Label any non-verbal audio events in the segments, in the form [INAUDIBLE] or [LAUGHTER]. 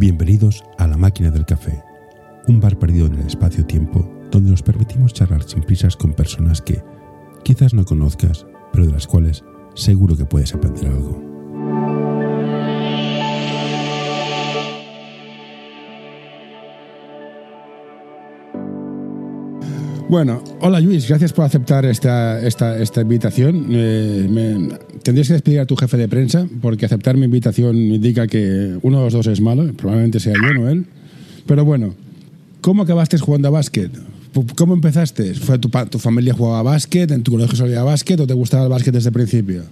Bienvenidos a La Máquina del Café, un bar perdido en el espacio-tiempo donde nos permitimos charlar sin prisas con personas que quizás no conozcas, pero de las cuales seguro que puedes aprender algo. Bueno, hola Luis, gracias por aceptar esta, esta, esta invitación. Eh, tendrías que despedir a tu jefe de prensa porque aceptar mi invitación indica que uno de los dos es malo, probablemente sea yo, no él. Pero bueno, ¿cómo acabaste jugando a básquet? ¿Cómo empezaste? ¿Fue tu, tu familia jugaba a básquet? ¿En tu colegio solía básquet o te gustaba el básquet desde el principio?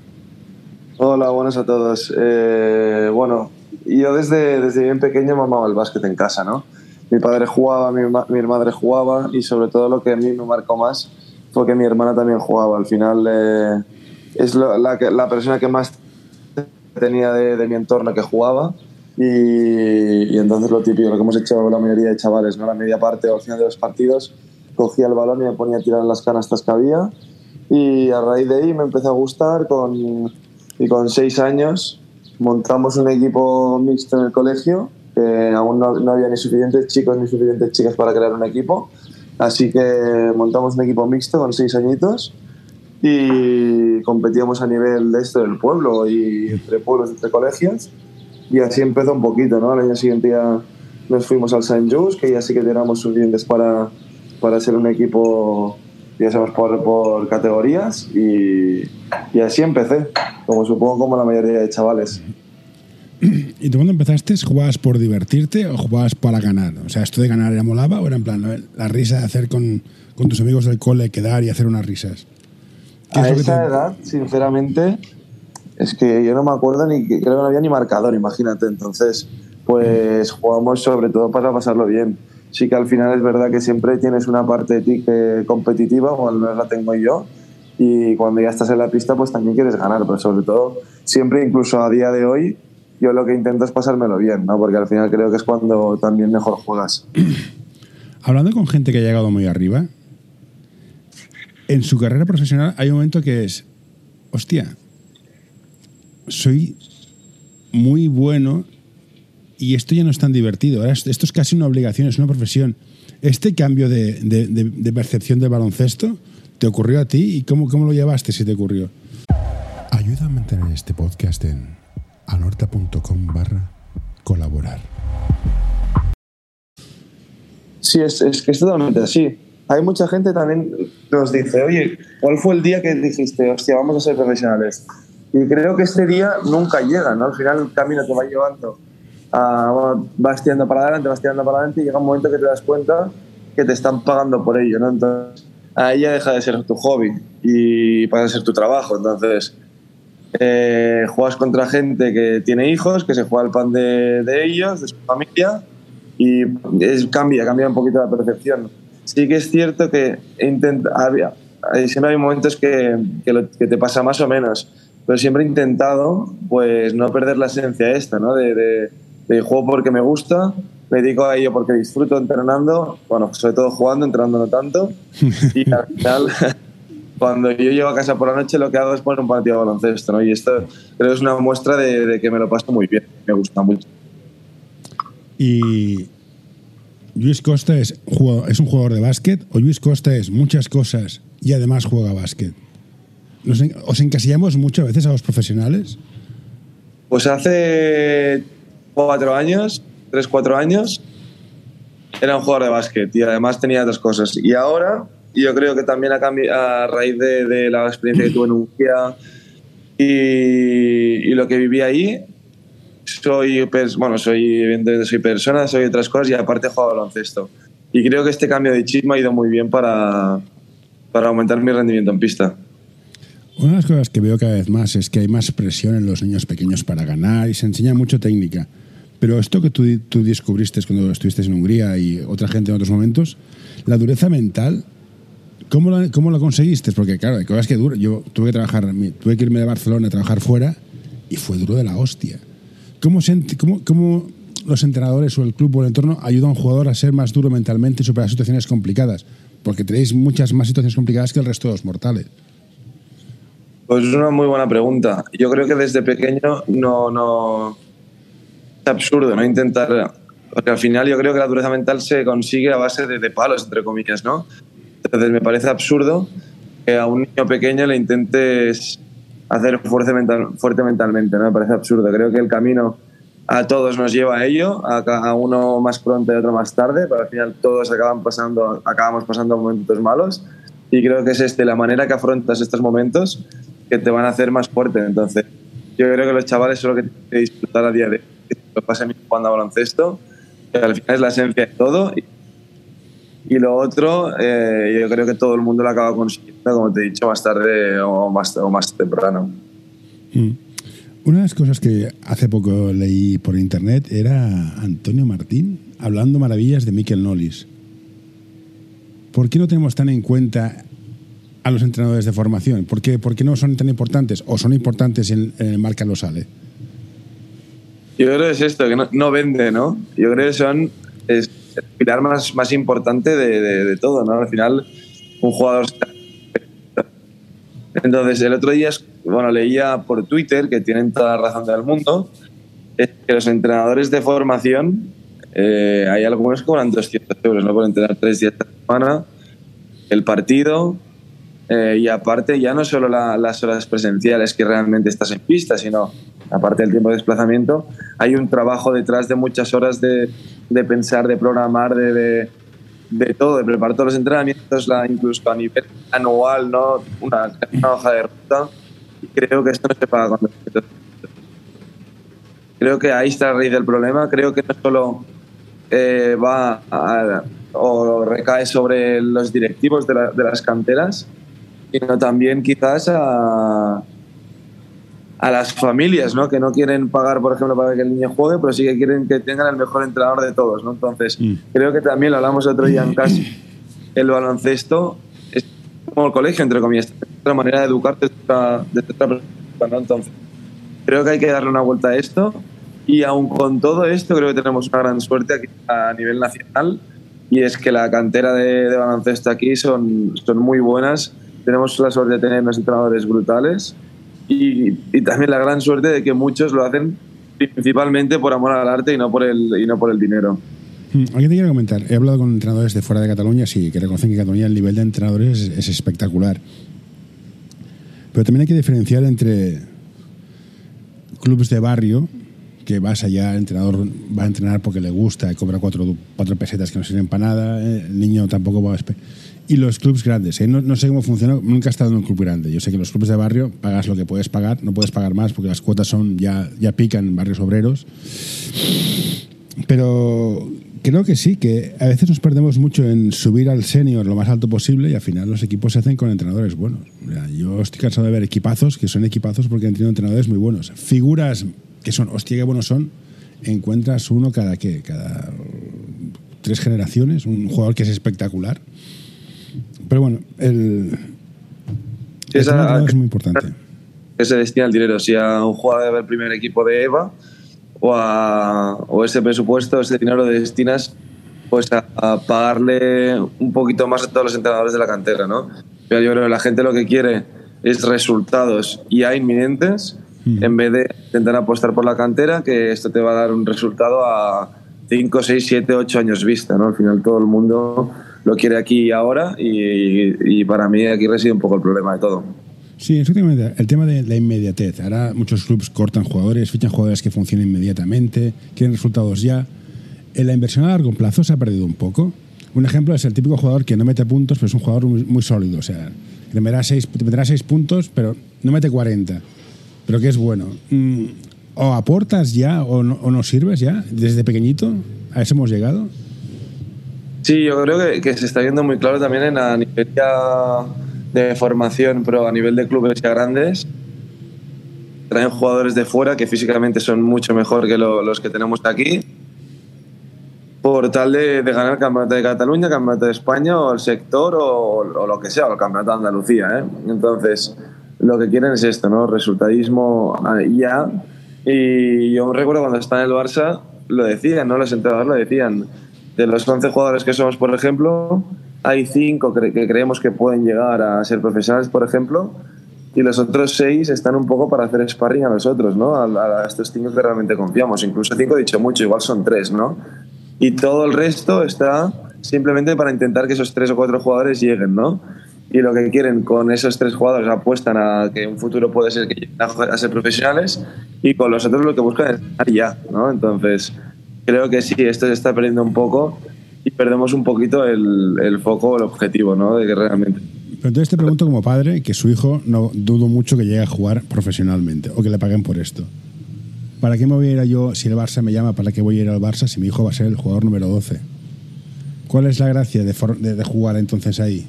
Hola, buenas a todos. Eh, bueno, yo desde, desde bien pequeño mamaba el básquet en casa, ¿no? Mi padre jugaba, mi, mi madre jugaba y sobre todo lo que a mí me marcó más fue que mi hermana también jugaba. Al final eh, es la, la persona que más tenía de, mi entorno que jugaba y, entonces lo típico, lo que hemos hecho la mayoría de chavales, ¿no? La media parte o al final de los partidos cogía el balón y me ponía a tirar las canastas que había y a raíz de ahí me empezó a gustar con, y con seis años montamos un equipo mixto en el colegio que aún no, no había ni suficientes chicos ni suficientes chicas para crear un equipo así que montamos un equipo mixto con seis añitos y competíamos a nivel de esto del pueblo y entre pueblos, entre colegios y así empezó un poquito, ¿no? Al año siguiente ya nos fuimos al St. Just, que ya sí que teníamos suficientes para, para ser un equipo, ya sabes, por, por categorías y, y así empecé, como supongo como la mayoría de chavales. [CLEARS THROAT] ¿Y tú cuando empezaste jugabas por divertirte o jugabas para ganar? O sea, ¿esto de ganar era molaba o era en plan la risa de hacer con, con tus amigos del cole, quedar y hacer unas risas? ¿Qué es A que esa te- edad, sinceramente, es que yo no me acuerdo ni que creo que no había ni marcador, imagínate. Entonces, pues jugamos sobre todo para pasarlo bien. Sí que al final es verdad que siempre tienes una parte de ti que competitiva, o al menos la tengo yo, y cuando ya estás en la pista, pues también quieres ganar, pero sobre todo, siempre, incluso a día de hoy, yo lo que intento es pasármelo bien, ¿no? Porque al final creo que es cuando también mejor juegas. [CLEARS THROAT] Hablando con gente que ha llegado muy arriba, en su carrera profesional hay un momento que es, hostia, soy muy bueno y esto ya no es tan divertido. Ahora esto es casi una obligación, es una profesión. Este cambio de, de- de- de percepción del baloncesto te ocurrió a ti y cómo, cómo lo llevaste si te ocurrió. Ayuda a mantener este podcast en anorta.com barra colaborar. Sí, es, es que es totalmente así. Hay mucha gente también nos dice, oye, ¿cuál fue el día que dijiste, hostia, vamos a ser profesionales? Y creo que este día nunca llega, ¿no? Al final el camino te va llevando, a, vas tirando para adelante, vas tirando para adelante y llega un momento que te das cuenta que te están pagando por ello, ¿no? Entonces, ahí ya deja de ser tu hobby y pasa a ser tu trabajo. Entonces, eh, juegas contra gente que tiene hijos, que se juega el pan de, de ellos, de su familia, y es, cambia, cambia un poquito la percepción. Sí que es cierto que intenta, había, hay- siempre hay momentos que, que, lo- que te pasa más o menos, pero siempre he intentado pues no perder la esencia esta, ¿no? De, de, de juego porque me gusta, me dedico a ello porque disfruto entrenando, bueno, sobre todo jugando, entrenando no tanto, y al [LAUGHS] final cuando yo llego a casa por la noche lo que hago es poner un partido de baloncesto, ¿no? Y esto creo que es una muestra de, de que me lo paso muy bien, me gusta mucho. Y Luis Costa es, es un jugador de básquet o Luis Costa es muchas cosas y además juega básquet. Nos ¿Os encasillamos mucho a veces a los profesionales? Pues hace cuatro años, tres, cuatro años, era un jugador de básquet y además tenía otras cosas. Y ahora, yo creo que también a, cambi- a raíz de, de la experiencia que tuve en Hungría y, y lo que viví ahí, soy, bueno, soy, soy persona, soy otras cosas y aparte juego al baloncesto. Y creo que este cambio de chip me ha ido muy bien para, para aumentar mi rendimiento en pista. Una de las cosas que veo cada vez más es que hay más presión en los niños pequeños para ganar y se enseña mucho técnica. Pero esto que tú, tú descubriste cuando estuviste en Hungría y otra gente en otros momentos, la dureza mental, ¿cómo la, cómo la conseguiste? Porque claro, hay cosas que duro. Yo tuve que trabajar, tuve que irme de Barcelona a trabajar fuera y fue duro de la hostia. ¿Cómo, se cómo, cómo los entrenadores o el club o el entorno ayudan a un jugador a ser más duro mentalmente y superar situaciones complicadas? Porque tenéis muchas más situaciones complicadas que el resto de los mortales. Pues es una muy buena pregunta. Yo creo que desde pequeño no, no es absurdo no intentar Porque al final yo creo que la dureza mental se consigue a base de, de palos, entre comillas, ¿no? Entonces me parece absurdo que a un niño pequeño le intentes hacer fuerte, mental, fuerte mentalmente, ¿no? Me parece absurdo. Creo que el camino a todos nos lleva a ello, a, a uno más pronto y otro más tarde, pero al final todos acaban pasando, acabamos pasando momentos malos y creo que es este, la manera que afrontas estos momentos que te van a hacer más fuerte. Entonces, yo creo que los chavales solo que tienen que disfrutar a día de hoy, que lo pasen jugando a baloncesto, que al final es la esencia de todo. Y, y lo otro, eh, yo creo que todo el mundo lo acaba consiguiendo, como te he dicho, más tarde o más, o más temprano. Mm. Una de las cosas que hace poco leí por internet era Antonio Martín hablando maravillas de Mikel Nolis. ¿Por qué no tenemos tan en cuenta a los entrenadores de formación? ¿Por qué, por qué no son tan importantes? ¿O son importantes en, en el marca lo sale? Yo creo que es esto, que no, no vende, ¿no? Yo creo que son es pilar más, más importante de, de, de todo, ¿no? Al final, un jugador... Entonces, el otro día, bueno, leía por Twitter, que tienen toda la razón del mundo, es que los entrenadores de formación, eh, hay algunos que cobran 200 euros, ¿no? Por entrenar tres días a la semana, el partido, eh, y aparte ya no solo la, las horas presenciales que realmente estás en pista, sino aparte del tiempo de desplazamiento, hay un trabajo detrás de muchas horas de, de pensar, de programar, de, de, todo, de preparar todos los entrenamientos, la, incluso a nivel anual, ¿no? una, una hoja de ruta. Y creo que esto no se paga cuando Creo que ahí está la raíz del problema. Creo que no solo eh, va o recae sobre los directivos de, la, de las canteras, sino también quizás a, a las familias, ¿no? Que no quieren pagar, por ejemplo, para que el niño juegue, pero sí que quieren que tengan el mejor entrenador de todos, ¿no? Entonces, mm. creo que también lo hablamos otro día en [CLEARS THROAT] casa, el baloncesto es como el colegio, entre comillas, es otra manera de educarte de otra, de otra perspectiva, ¿no? Entonces, creo que hay que darle una vuelta a esto y aún con todo esto creo que tenemos una gran suerte aquí a nivel nacional y es que la cantera de, de baloncesto aquí son, son muy buenas tenemos la suerte de tener unos entrenadores brutales y, también la gran suerte de que muchos lo hacen principalmente por amor al arte y no por el, y no por el dinero. Hmm, Alguien te quiere comentar. He hablado con entrenadores de fuera de Cataluña, sí, que reconocen que Cataluña el nivel de entrenadores es, es espectacular. Pero también hay que diferenciar entre clubes de barrio, que vas allá, el entrenador va a entrenar porque le gusta y cobra cuatro, cuatro pesetas que no sirven para nada, eh, el niño tampoco va a y los clubes grandes. ¿eh? No, no, sé cómo funciona, nunca he estado en un club grande. Yo sé que los clubes de barrio pagas lo que puedes pagar, no puedes pagar más porque las cuotas son ya, ya pican en barrios obreros. Pero creo que sí, que a veces nos perdemos mucho en subir al senior lo más alto posible y al final los equipos se hacen con entrenadores buenos. Yo estoy cansado de ver equipazos que son equipazos porque han tenido entrenadores muy buenos. Figuras que son, hostia, qué buenos son, encuentras uno cada, ¿qué? cada tres generaciones, un jugador que es espectacular pero bueno, el, el Esa, es muy importante. Que se destina el dinero, si a un jugador del primer equipo de EVA o, a, o ese presupuesto, ese dinero lo destinas pues a, a, pagarle un poquito más a todos los entrenadores de la cantera, ¿no? Pero yo creo que la gente lo que quiere es resultados ya inminentes mm. en vez de intentar apostar por la cantera, que esto te va a dar un resultado a 5, 6, 7, 8 años vista, ¿no? Al final todo el mundo lo quiere aquí y ahora y, para mí aquí reside un poco el problema de todo. Sí, efectivamente. El tema de la inmediatez. Ahora muchos clubes cortan jugadores, fichan jugadores que funcionen inmediatamente, quieren resultados ya. En la inversión a largo plazo se ha perdido un poco. Un ejemplo es el típico jugador que no mete puntos, pero es un jugador muy, sólido. O sea, te meterá, seis, te meterá seis puntos, pero no mete 40. Pero que es bueno. Mm, o aportas ya o no sirves ya desde pequeñito. A eso hemos llegado. Sí, yo creo que, se está viendo muy claro también en a nivel de formación, pero a nivel de clubes ya grandes. Traen jugadores de fuera que físicamente son mucho mejor que lo, los que tenemos aquí, por tal de, de, ganar campeonato de Cataluña, el campeonato de España o el sector o, o, lo que sea, o el campeonato de Andalucía. ¿eh? Entonces, lo que quieren es esto, ¿no? Resultadismo ya. Y yo recuerdo cuando estaba en el Barça, lo decían, ¿no? Los entrenadores lo decían de los 11 jugadores que somos, por ejemplo, hay 5 que creemos que pueden llegar a ser profesionales, por ejemplo, y los otros 6 están un poco para hacer sparring a nosotros, ¿no? A, estos 5 que realmente confiamos. Incluso 5 he dicho mucho, igual son 3, ¿no? y todo el resto está simplemente para intentar que esos tres o cuatro jugadores lleguen, ¿no? Y lo que quieren con esos tres jugadores apuestan a que un futuro puede ser que lleguen a ser profesionales y con los otros lo que buscan es estar ya, ¿no? Entonces, creo que sí, esto se está perdiendo un poco y perdemos un poquito el, el foco, el objetivo, ¿no? De que realmente pero entonces te pregunto como padre que su hijo no dudo mucho que llegue a jugar profesionalmente o que le paguen por esto. ¿Para qué me voy a ir a yo, si el Barça me llama, para qué voy a ir al Barça si mi hijo va a ser el jugador número 12? ¿Cuál es la gracia de, de, jugar entonces ahí?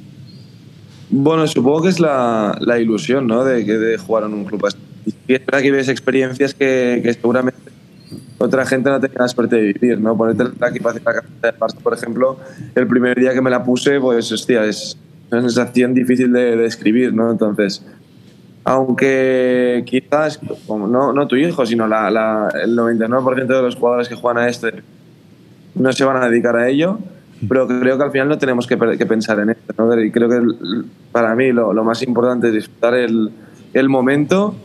Bueno, supongo que es la, la ilusión, ¿no? De, de jugar en un club así. Y es verdad que ves experiencias que, que, seguramente otra gente no tenía la suerte de vivir, ¿no? Ponerte la equipación de la camiseta del Barça, por ejemplo, el primer día que me la puse, pues, hostia, es una sensación difícil de, describir, ¿no? Entonces, aunque quizás, no, no tu hijo, sino la, la, el 99% de los jugadores que juegan a este no se van a dedicar a ello, pero creo que al final no tenemos que, que pensar en esto. ¿no? Y creo que para mí lo, lo, más importante es disfrutar el, el momento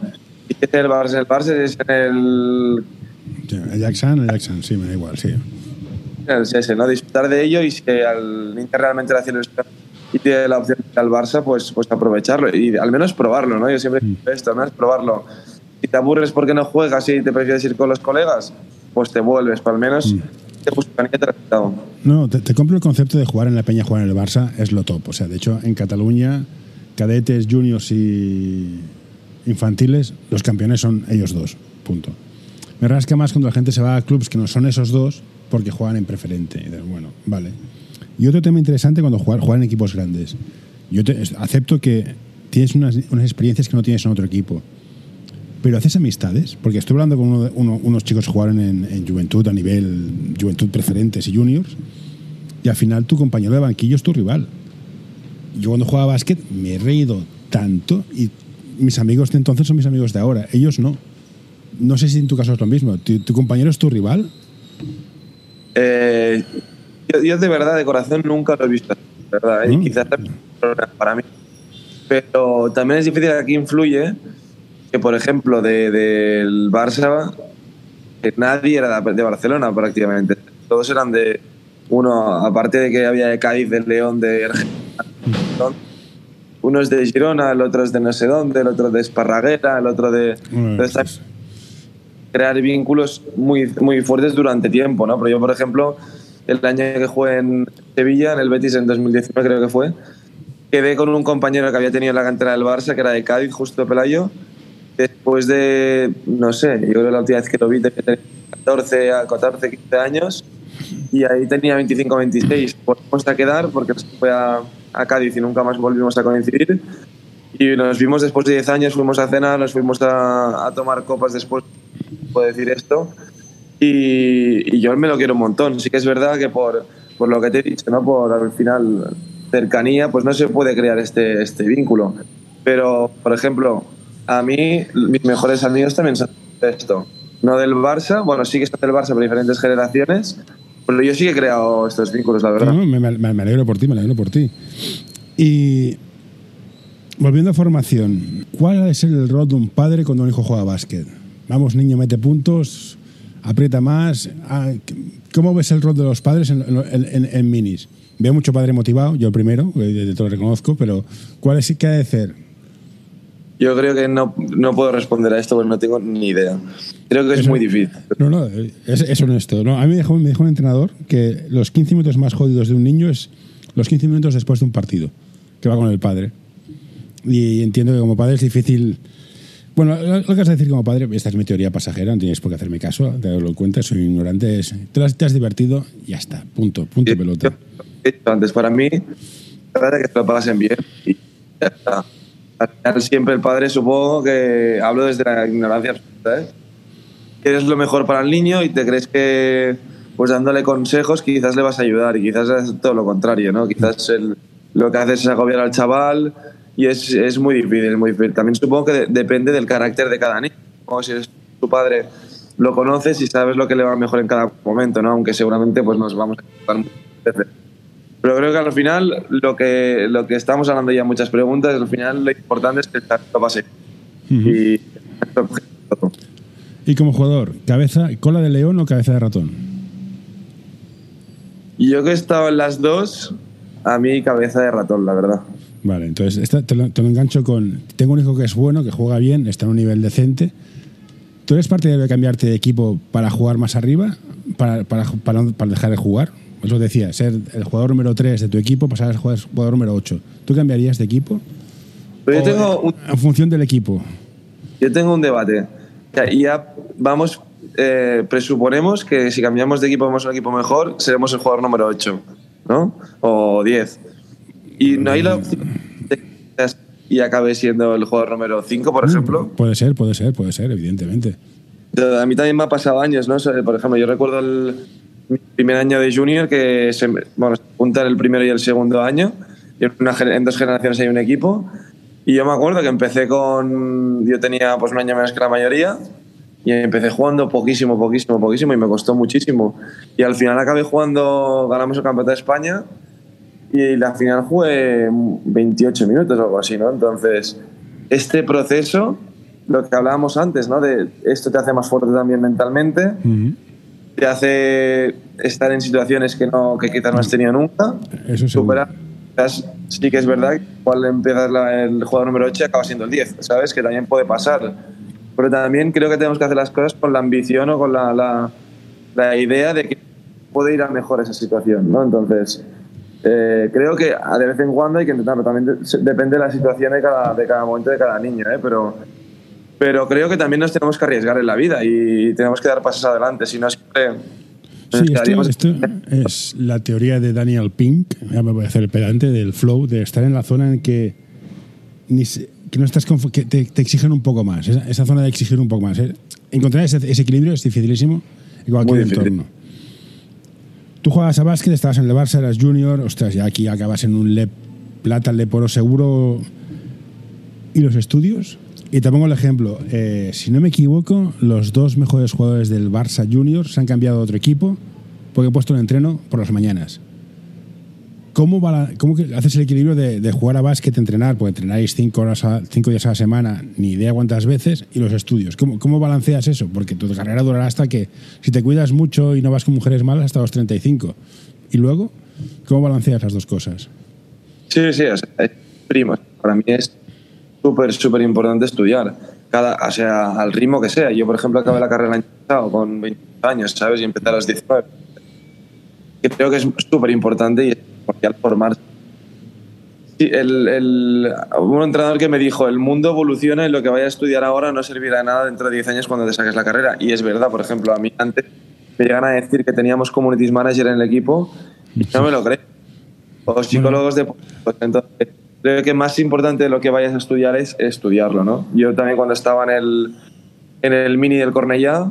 y que el Barça, el Barça es en el... el Jackson, el Jackson, sí, me da igual, sí. Es ese, ¿no? Disfrutar de ello y si al Inter realmente le hace el y tiene la opción al Barça, pues, pues aprovecharlo y al menos probarlo, ¿no? Yo siempre digo mm. esto, ¿no? Es probarlo. Si te aburres porque no juegas y te prefieres ir con los colegas, pues te vuelves, pero al menos mm. te buscan No, te, te, compro el concepto de jugar en la Peña, jugar en el Barça, es lo top. O sea, de hecho, en Cataluña, cadetes, juniors y infantiles, los campeones son ellos dos, punto. Me rasca más cuando la gente se va a clubes que no son esos dos porque juegan en preferente. Y bueno, vale. Y otro tema interesante cuando jugar en equipos grandes. Yo acepto que tienes unas, unas, experiencias que no tienes en otro equipo. Pero haces amistades, porque estoy hablando con uno, unos chicos que jugaron en, en, Juventud a nivel Juventud preferentes y juniors, y al final tu compañero de banquillo es tu rival. Yo cuando jugaba básquet me he reído tanto y mis amigos de entonces son mis amigos de ahora, ellos no. No sé si en tu caso es lo mismo. ¿Tu, tu compañero es tu rival? Eh, yo, de verdad, de corazón, nunca lo he visto. ¿verdad? Y mm. quizás para mí. Pero también es difícil, aquí influye que, por ejemplo, del de, Barça, que nadie era de Barcelona prácticamente. Todos eran de uno, aparte de que había de Cádiz, de León, de Argentina. Uno es de Girona, el otro es de no sé dónde, el otro de Esparraguera, el otro de. Crear vínculos muy, muy fuertes durante tiempo, ¿no? Pero yo, por ejemplo, el año que jugué en Sevilla, en el Betis en 2019 creo que fue, quedé con un compañero que había tenido en la cantera del Barça, que era de Cádiz, justo Pelayo. Después de, no sé, yo creo que la última vez que lo vi tenía 14, 14, 15 años y ahí tenía 25, 26. Volvimos a quedar porque fue a, a, Cádiz y nunca más volvimos a coincidir. Y nos vimos después de 10 años, fuimos a cenar, nos fuimos a, a tomar copas después, puedo decir esto. Y, yo me lo quiero un montón. Sí que es verdad que por, por lo que te he dicho, ¿no? por al final cercanía, pues no se puede crear este, este vínculo. Pero, por ejemplo, a mí mis mejores amigos también son de esto. No del Barça, bueno, sí que son del Barça por diferentes generaciones, pero yo sí que he creado estos vínculos, la verdad. me, me, alegro por ti, me alegro por ti. Y volviendo a formación, ¿cuál es el rol de un padre cuando un hijo juega básquet? Vamos, niño, mete puntos, aprieta más. Ah, ¿Cómo ves el rol de los padres en, minis? Veo mucho padre motivado, yo primero, de todo lo reconozco, pero ¿cuál es qué ha de hacer? Yo creo que no, no, puedo responder a esto porque no tengo ni idea. Creo que es, muy difícil. No, no, es, honesto. No, a mí me dijo, me dijo un entrenador que los 15 minutos más jodidos de un niño es los 15 minutos después de un partido, que va con el padre. Y entiendo que como padre es difícil bueno, lo que vas a decir como padre, esta es mi teoría pasajera, no tienes por qué hacerme caso, te lo cuento, soy ignorante, es, te, has, te has divertido y ya está, punto, punto pelota. Antes, para mí, la que te lo pasen bien y ya está. siempre el padre, supongo que hablo desde la ignorancia absoluta, ¿eh? Quieres lo mejor para el niño y te crees que, pues dándole consejos, quizás le vas a ayudar y quizás es todo lo contrario, ¿no? Quizás el, lo que haces es agobiar al chaval y es, es muy difícil, muy difícil. También supongo que depende del carácter de cada niño. Como si es tu padre, lo conoces y sabes lo que le va mejor en cada momento, ¿no? Aunque seguramente pues nos vamos a veces. Pero creo que al final lo que, lo que estamos hablando ya muchas preguntas, al final lo importante es que el talento pase. y, y como jugador, cabeza, cola de león o cabeza de ratón? Yo que he estado en las dos, a mí cabeza de ratón, la verdad. Vale, entonces esta te, lo, te lo engancho con. Tengo un hijo que es bueno, que juega bien, está en un nivel decente. ¿Tú eres parte de cambiarte de equipo para jugar más arriba? ¿Para, para, para, para dejar de jugar? Os lo decía, ser el jugador número 3 de tu equipo, pasar al jugador, jugador número 8. ¿Tú cambiarías de equipo? Pero yo ¿O tengo un, En función del equipo. yo tengo un debate. Ya, ya vamos, eh, presuponemos que si cambiamos de equipo, vamos a un equipo mejor, seremos el jugador número 8, ¿no? O 10. Y no hay la opción de que y acabe siendo el jugador número 5, por ejemplo. Puede ser, puede ser, puede ser, evidentemente. A mí también me ha pasado años, ¿no? Por ejemplo, yo recuerdo el primer año de junior que se, bueno, se juntan el primero y el segundo año. Y en, una en dos generaciones hay un equipo. Y yo me acuerdo que empecé con. Yo tenía pues un año menos que la mayoría. Y empecé jugando poquísimo, poquísimo, poquísimo. Y me costó muchísimo. Y al final acabé jugando. Ganamos el campeonato de España. Y la final jugué 28 minutos o algo así, ¿no? Entonces, este proceso, lo que hablábamos antes, ¿no? De esto te hace más fuerte también mentalmente Ujú. te hace estar en situaciones que no que quizás no has tenido nunca. Eso. Superar. Sí que es verdad que igual empiezas la- el jugador número 8 y acaba siendo el 10, ¿sabes? Que también puede pasar. Pero también creo que tenemos que hacer las cosas con la ambición o con la, la, la idea de que puede ir a mejor esa situación, ¿no? Entonces, eh, creo que de vez en cuando hay que intentarlo. También depende de la situación de cada, de cada momento de cada niño, ¿eh? Pero, pero creo que también nos tenemos que arriesgar en la vida y tenemos que dar pasos adelante. Si no, siempre Sí, esto, esto es la teoría de Daniel Pink, ya me voy a hacer el pedante, del flow, de estar en la zona en que, ni se- que no estás que te, te exigen un poco más, esa, esa zona de exigir un poco más. ¿eh? Encontrar ese, ese equilibrio es dificilísimo en cualquier Muy difícil. Tú jugabas a básquet, estabas en el Barça, eras junior, ostras, ya aquí acabas en un LEP plata, LEP oro seguro. ¿Y los estudios? Y te pongo el ejemplo. eh, si no me equivoco, los dos mejores jugadores del Barça Junior se han cambiado a otro equipo porque he puesto el entreno por las mañanas. ¿Cómo, bala- cómo que haces el equilibrio de, de jugar a básquet, entrenar? Pues entrenáis cinco, horas a- cinco días a la semana, ni idea cuántas veces, y los estudios. ¿Cómo, ¿Cómo balanceas eso? Porque tu carrera durará hasta que, si te cuidas mucho y no vas con mujeres malas, hasta los 35. Y luego, ¿cómo balanceas las dos cosas? Sí, sí, sea, es primo. Para mí es súper, súper importante estudiar. Cada, o sea, al ritmo que sea. Yo, por ejemplo, acabé la carrera el año pasado con 20 años, ¿sabes? Y empecé a los 19. Y creo que es súper importante y es primordial formarse. Sí, el, el, un entrenador que me dijo, el mundo evoluciona y lo que vaya a estudiar ahora no servirá de nada dentro de 10 años cuando te saques la carrera. Y es verdad, por ejemplo, a mí antes me llegan a decir que teníamos communities manager en el equipo y no me lo creo o psicólogos deportivos. Entonces, creo que más importante de lo que vayas a estudiar es estudiarlo, ¿no? Yo también cuando estaba en el, en el mini del Cornellá,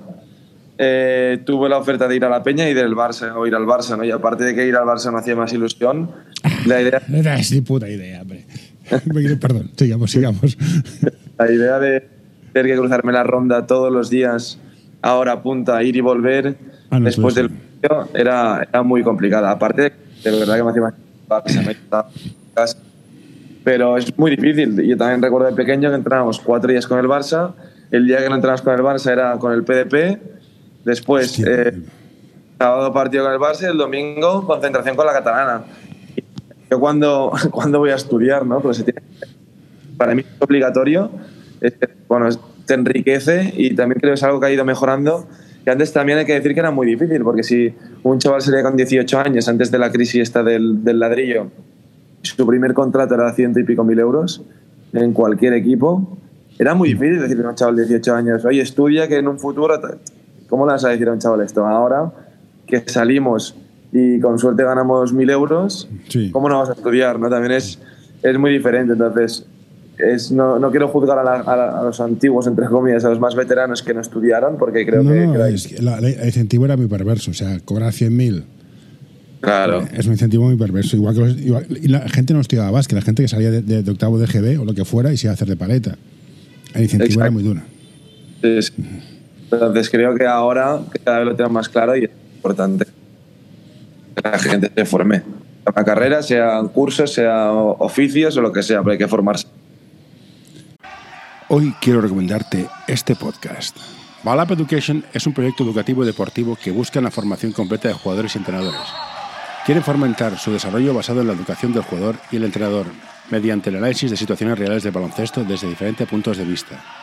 eh, tuve la oferta de ir a la Peña y del Barça, o ir al Barça, ¿no? Y aparte de que ir al Barça no hacía más ilusión, la idea, [LAUGHS] Era ni puta idea, hombre. Perdón, sigamos, sigamos. [LAUGHS] la idea de tener que cruzarme la ronda todos los días, ahora punta, ir y volver, Ah, no, después del partido, era, era muy complicada. Aparte, de verdad que me hacía más Barça, me estaba en casa. Pero es muy difícil. Yo también recuerdo de pequeño que entrenábamos cuatro días con el Barça. El día que no entrenamos con el Barça era con el PDP. Después, eh, sábado partido con el Barça y el domingo concentración con la catalana. Yo cuando, [LAUGHS] cuando voy a estudiar, ¿no? Pero se tiene- para mí es obligatorio. Es bueno, te enriquece y también creo que es algo que ha ido mejorando. Y antes también hay que decir que era muy difícil, porque si un chaval salía con 18 años antes de la crisis esta del, del ladrillo, su primer contrato era ciento y pico mil euros en cualquier equipo, era muy difícil decirle a un chaval de 18 años, oye, estudia que en un futuro... te-". ¿Cómo le vas a decir a un chaval esto? Ahora que salimos y con suerte ganamos mil euros, Sí. ¿cómo no vas a estudiar? ¿no? También es, es muy diferente. Entonces, es, no, no quiero juzgar a, la- a la- a los antiguos, entre comillas, a los más veteranos que no estudiaron, porque creo No, que... no, es que la- el incentivo era muy perverso. O sea, cobrar 100.000 Claro. es un incentivo muy perverso. Igual que los- igual- y la gente no estudiaba básquet, la gente que salía de, de- de octavo de GB o lo que fuera y se iba a hacer de paleta. El incentivo Exacto. era muy duro. Es- entonces creo que ahora cada vez lo tengo más claro y es importante que la gente se forme. Sea carrera, sean cursos, sea oficios o lo que sea, pero hay que formarse. Hoy quiero recomendarte este podcast. Balap Education es un proyecto educativo y deportivo que busca la formación completa de jugadores y entrenadores. Quieren fomentar su desarrollo basado en la educación del jugador y el entrenador, mediante el análisis de situaciones reales de baloncesto desde diferentes puntos de vista.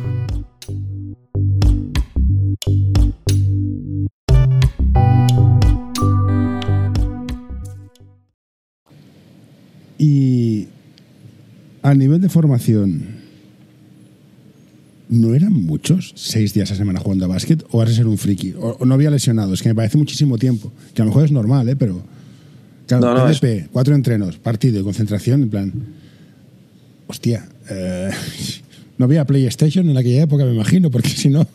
A nivel de formación, ¿no eran muchos seis días a semana jugando a básquet? ¿O vas a ser un friki? ¿O, no había lesionado? Es que me parece muchísimo tiempo. Que a lo mejor es normal, ¿eh? Pero. Claro, No, no, PDP, cuatro entrenos, partido y concentración, en plan. Hostia. eh, [LAUGHS] no había PlayStation en aquella época, me imagino, porque si no.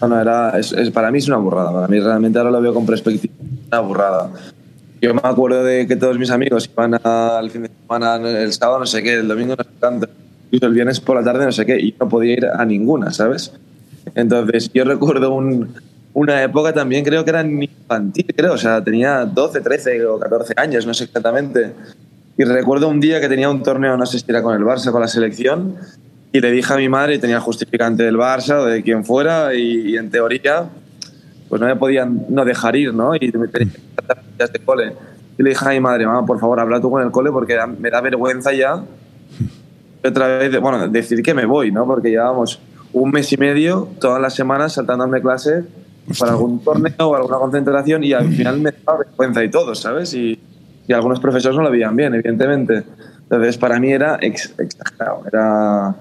No, no, era, es, es- para mí es una burrada. Para mí realmente ahora lo veo con perspectiva. Una burrada. Yo me acuerdo de que todos mis amigos iban al fin de semana, el sábado no sé qué, el domingo no sé tanto, incluso el viernes por la tarde no sé qué, y yo no podía ir a ninguna, ¿sabes? Entonces yo [LAUGHS] recuerdo un- una época también, creo que era infantil, creo, o sea, tenía 12, 13 o 14 años, no sé exactamente. Y recuerdo un día que tenía un torneo, no sé si era con el Barça, con la selección, y le dije a mi madre, tenía justificante del Barça o de quien fuera, y, y en teoría, pues no me podían no dejar ir, ¿no? Y me tenía que de cole. Y le dije a mi madre, mamá, por favor, habla tú con el cole porque me da vergüenza ya otra vez, bueno, decir que me voy, ¿no? Porque llevábamos un mes y medio, todas las semanas, saltándome clase para algún torneo o alguna concentración y al final me daba vergüenza y todo, ¿sabes? Y, y algunos profesores no lo veían bien, evidentemente. Entonces, para mí era ex- exagerado, era,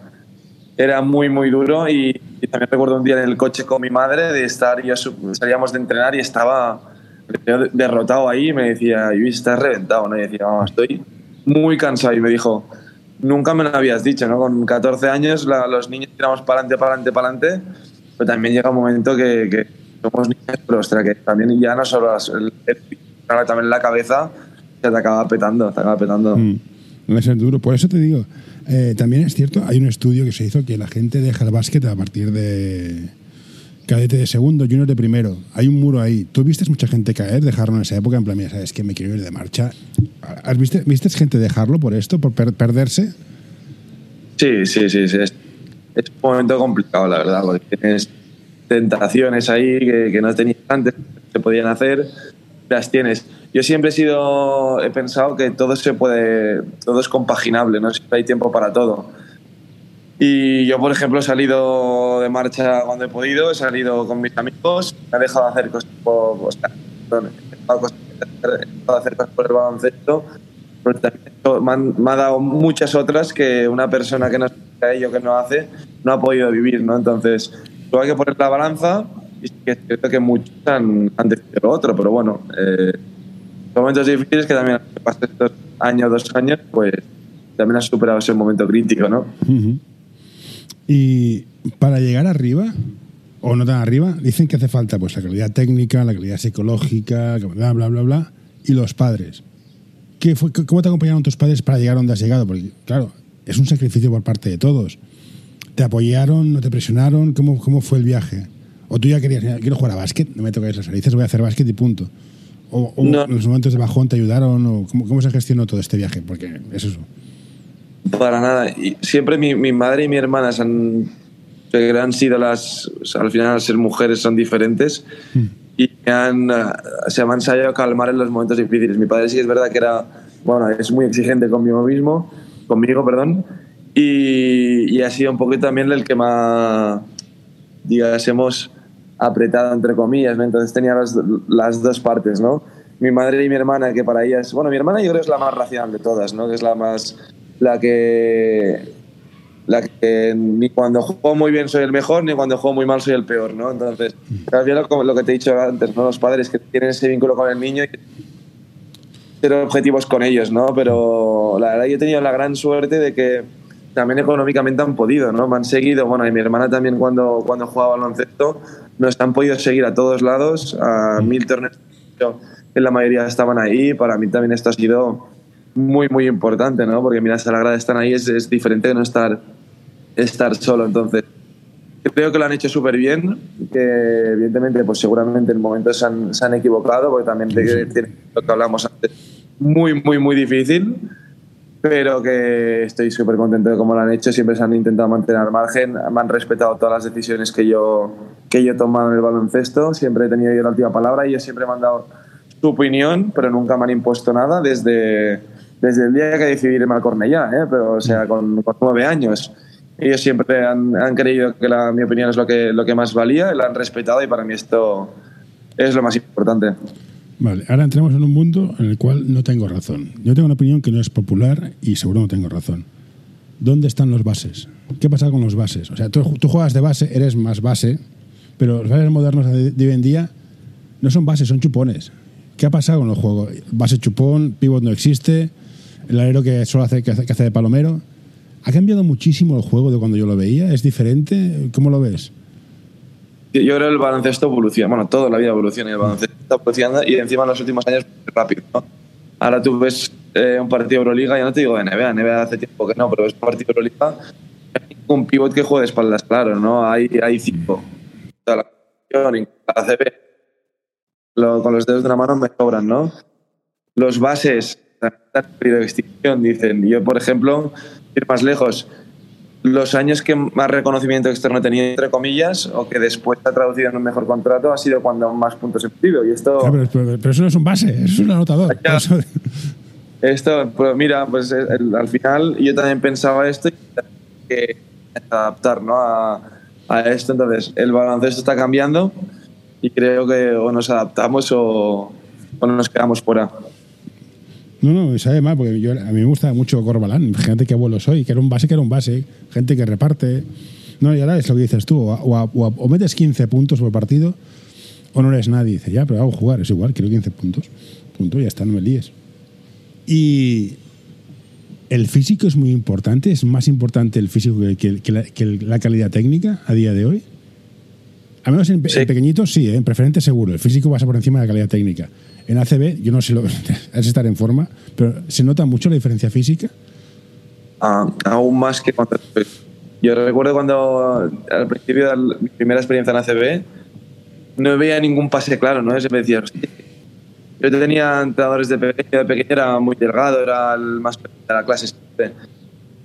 era muy, muy duro y, y también recuerdo un día en el coche con mi madre de estar, yo salíamos de entrenar y estaba derrotado ahí y me decía, Luis, estás reventado, ¿no? Y decía, "Mamá, estoy muy cansado y me dijo, nunca me lo habías dicho, ¿no? Con 14 años la- los niños tiramos para adelante, para adelante, para adelante, pero también llega un momento que, que somos niños, pero ostras, que también ya no solo el, el- también la cabeza se te acaba petando, te acaba petando. Mm, ser duro. Por eso te digo, eh, también es cierto, hay un estudio que se hizo que la gente deja el básquet a partir de cadete de segundo, junior de primero. Hay un muro ahí. ¿Tú viste mucha gente caer, dejarlo en esa época? En plan, mira, ¿sabes que Me quiero ir de marcha. ¿Has viste, ¿Viste gente dejarlo por esto, por per- perderse? Sí, sí, sí. Es, un momento complicado, la verdad, tienes tentaciones ahí que, que no tenías antes, que se podían hacer, las tienes. Yo siempre he sido, he pensado que todo se puede, todo es compaginable, ¿no? Siempre hay tiempo para todo. Y yo, por ejemplo, he salido de marcha cuando he podido, he salido con mis amigos, me he dejado de hacer cosas por, o sea, perdón, he dejado hacer cosas por el baloncesto, pero también me, han- me ha dado muchas otras que una persona que no a ello, que no hace, no ha podido vivir, ¿no? Entonces, luego hay que poner la balanza y es cierto que muchos han, han decidido lo otro, pero bueno, eh, momentos difíciles que también, pasen estos años, dos años, pues también has superado ese momento crítico, ¿no? Y para llegar arriba, o no tan arriba, dicen que hace falta pues la calidad técnica, la calidad psicológica, bla, bla, bla, bla, y los padres. ¿Qué fue, ¿Cómo te acompañaron tus padres para llegar a donde has llegado? Porque, claro, es un sacrificio por parte de todos. ¿Te apoyaron, no te presionaron? ¿Cómo, cómo fue el viaje? ¿O tú ya querías, "Mira, quiero jugar a básquet, no me toques las narices, voy a hacer básquet y punto? ¿O, o No. los momentos de bajón te ayudaron? O ¿cómo, ¿Cómo se gestionó todo este viaje? Porque es eso. Para nada. Y siempre mi, mi madre y mi hermana se han, han sido las. o sea, al final, al ser mujeres, son diferentes. Y me han, eh, se me han sabido calmar en los momentos difíciles. Mi padre sí es verdad que era. Bueno, es muy exigente conmigo mismo. Conmigo, perdón. Y, y ha sido un poquito también el que ha. Digásemos apretado entre comillas, ¿no? entonces tenía las, las dos partes, ¿no? Mi madre y mi hermana, que para ellas, bueno, mi hermana yo creo es la más racional de todas, ¿no? Que es la más, la que, la que ni cuando juego muy bien soy el mejor, ni cuando juego muy mal soy el peor, ¿no? Entonces, final, como lo que te he dicho antes, ¿no? Los padres que tienen ese vínculo con el niño y ser objetivos con ellos, ¿no? Pero la verdad yo he tenido la gran suerte de que también económicamente han podido, ¿no? Me han seguido, bueno, y mi hermana también cuando, cuando jugaba baloncesto, nos han podido seguir a todos lados, a mil torneos, que la mayoría estaban ahí, para mí también esto ha sido muy, muy importante, ¿no? Porque mira, si la grada están ahí es, es diferente de no estar, estar solo, entonces creo que lo han hecho súper bien, que evidentemente pues seguramente en momentos se han, se han equivocado, porque también tiene lo que hablamos antes, muy, muy, muy difícil, pero que estoy súper contento de cómo lo han hecho, siempre se han intentado mantener margen, me han respetado todas las decisiones que yo, que yo he tomado en el baloncesto, siempre he tenido yo la última palabra y ellos siempre me han dado su opinión, pero nunca me han impuesto nada desde, desde el día que decidí irme al Cornellá, ¿eh? pero o sea, con, con nueve años ellos siempre han, han creído que la, mi opinión es lo que, lo que más valía, la han respetado y para mí esto es lo más importante. Vale, ahora entramos en un mundo en el cual no tengo razón. Yo tengo una opinión que no es popular y seguro no tengo razón. ¿Dónde están los bases? ¿Qué pasa con los bases? O sea, tú, tú juegas de base, eres más base, pero los bases modernos de, hoy en día no son bases, son chupones. ¿Qué ha pasado con los juegos? Base chupón, pivot no existe, el alero que solo hace, que hace, que hace de palomero. ¿Ha cambiado muchísimo el juego de cuando yo lo veía? ¿Es diferente? ¿Cómo lo ves? Yo creo que el baloncesto evoluciona, bueno, toda la vida evoluciona y el baloncesto está evolucionando y encima en los últimos años rápido, ¿no? Ahora tú ves eh, un partido de Euroliga, ya no te digo de NBA, NBA hace tiempo que no, pero ves un partido de Euroliga, hay un pivot que juega de espaldas, claro, ¿no? Hay, hay cinco. La, la CB, lo, con los dedos de la mano me sobran, ¿no? Los bases perdido extinción, dicen. Yo, por ejemplo, ir más lejos, los años que más reconocimiento externo tenía, entre comillas, o que después ha traducido en un mejor contrato, ha sido cuando más puntos he metido. Y esto. Claro, pero, pero, pero, eso no es un base, eso es un anotador. Ya. Eso- Esto, pues mira, pues el- el- al final yo también pensaba esto y que adaptar ¿no? a, a esto. Entonces, el baloncesto está cambiando y creo que o nos adaptamos o, o nos quedamos fuera. No, no, me sabe mal, porque yo, a mí me gusta mucho Corbalán. Gente que abuelo soy, que era un base, que era un base. Gente que reparte. No, y ahora es lo que dices tú. O, metes 15 puntos por partido o no eres nadie. Dice, ya, pero hago jugar, es igual, quiero 15 puntos. Punto, ya está, no me líes. Y el físico es muy importante. Es más importante el físico que la calidad técnica a día de hoy. Al menos en, Sí. en pequeñitos sí, ¿eh? en preferente seguro. El físico pasa por encima de la calidad técnica. En ACB, yo no sé lo [LAUGHS] es estar en forma, pero se nota mucho la diferencia física. Ah, aún más que cuando. Yo recuerdo cuando al principio de la- mi primera experiencia en ACB no veía ningún pase claro, ¿no? Siempre decía, "Hostia". yo tenía entrenadores de pequeño, de pequeño era muy delgado, era el más pequeño de la clase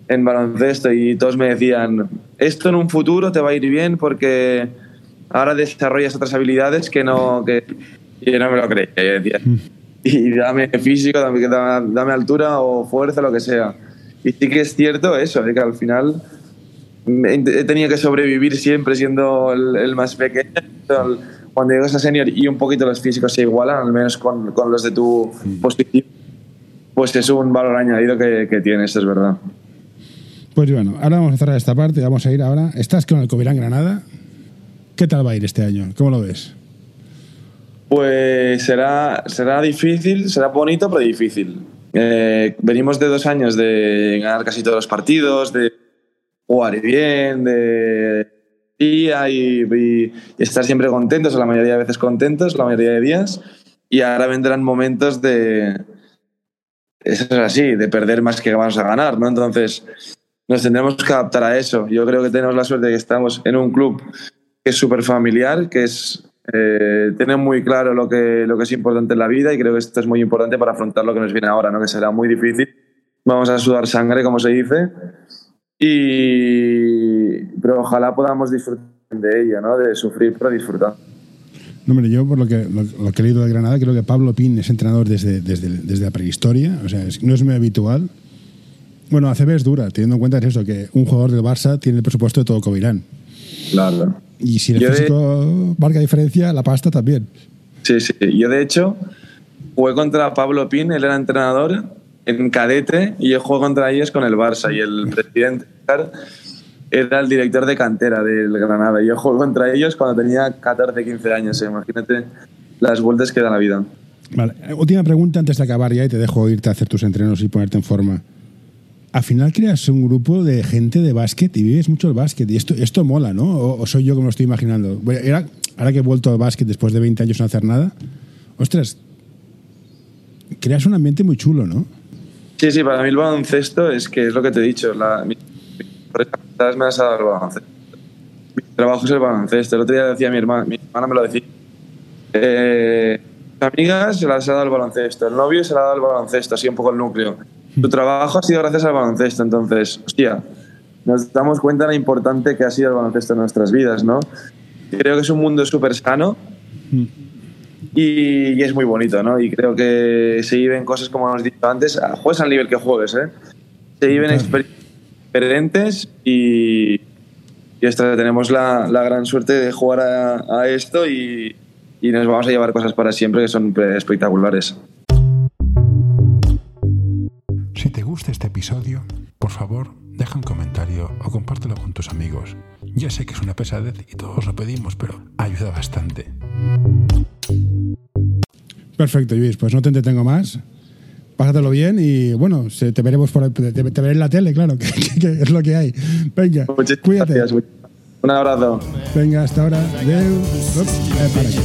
en baloncesto y todos me decían, esto en un futuro te va a ir bien porque ahora desarrollas otras habilidades que no... Que... Yo no me lo creía, yo decía, [LAUGHS] y dame físico, dame, altura o fuerza, lo que sea. Y sí que es cierto eso, de que al final he tenido que sobrevivir siempre siendo el, el más pequeño. Cuando llegas a senior y un poquito los físicos se igualan, al menos con, con los de tu posición, pues es un valor añadido que, que tienes, es verdad. Pues bueno, ahora vamos a cerrar esta parte. Vamos a ir ahora. Estás con el Covirán Granada. ¿Qué tal va a ir este año? ¿Cómo lo ves? Pues será, será difícil, será bonito, pero difícil. Eh, venimos de dos años de ganar casi todos los partidos, de jugar bien, de día y, estar siempre contentos, o la mayoría de veces contentos, la mayoría de días. Y ahora vendrán momentos de. Eso es así, de perder más que vamos a ganar, ¿no? Entonces, nos tendremos que adaptar a eso. Yo creo que tenemos la suerte de que estamos en un club que es súper familiar, que es eh, tener muy claro lo que, lo que es importante en la vida y creo que esto es muy importante para afrontar lo que nos viene ahora, ¿no? que será muy difícil. Vamos a sudar sangre, como se dice, y... pero ojalá podamos disfrutar de ello, ¿no? de sufrir pero disfrutar. No, hombre, yo por lo que, lo, lo que he leído de Granada, creo que Pablo Pin es entrenador desde, desde, desde la prehistoria. O sea, es- no es muy habitual. Bueno, ACB es dura, teniendo en cuenta es eso, que un jugador del Barça tiene el presupuesto de todo Covirán. Claro. Y si el Yo de- físico marca diferencia, la pasta también. Sí, sí. Yo, de hecho, jugué contra Pablo Pin, él era entrenador en cadete, y yo jugué contra ellos con el Barça. Y el presidente era el director de cantera del Granada. Y yo jugué contra ellos cuando tenía 14, 15 años. ¿eh? Imagínate las vueltas que da la vida. Vale, última pregunta antes de acabar ya y te dejo irte a hacer tus entrenos y ponerte en forma. Al final creas un grupo de gente de básquet y vives mucho el básquet. Y esto, esto mola, ¿no? O, soy yo que me lo estoy imaginando. Ahora que he vuelto al básquet después de 20 años sin hacer nada, ostras, creas un ambiente muy chulo, ¿no? Sí, sí, para mí el baloncesto es que es lo que te he dicho. La, mi, mi me las ha dado el baloncesto. Mis trabajo es el baloncesto. El otro día decía mi hermana, mi hermana me lo decía. Eh, amigas se las ha dado el baloncesto, el novio se le ha dado el baloncesto, así un poco el núcleo. Tu trabajo ha sido gracias al baloncesto, entonces, hostia, nos damos cuenta de lo importante que ha sido el baloncesto en nuestras vidas, ¿no? Creo que es un mundo súper sano y, y, es muy bonito, ¿no? Y creo que se viven cosas como hemos dicho antes, juegues al nivel que juegues, ¿eh? Se viven experiencias diferentes y, y esta, tenemos la, la, gran suerte de jugar a, a esto y, y nos vamos a llevar cosas para siempre que son espectaculares. Gusta este episodio, por favor, deja un comentario o compártelo con tus amigos. Ya sé que es una pesadez y todos lo pedimos, pero ayuda bastante. Perfecto, Luis, pues no te entretengo más. Pásatelo bien y bueno, te veremos por te, te veré en la tele, claro, [LAUGHS] que, que, que es lo que hay. Venga, Muchas cuídate. Gracias. Un abrazo. Venga, hasta ahora. Ups, eh, para aquí.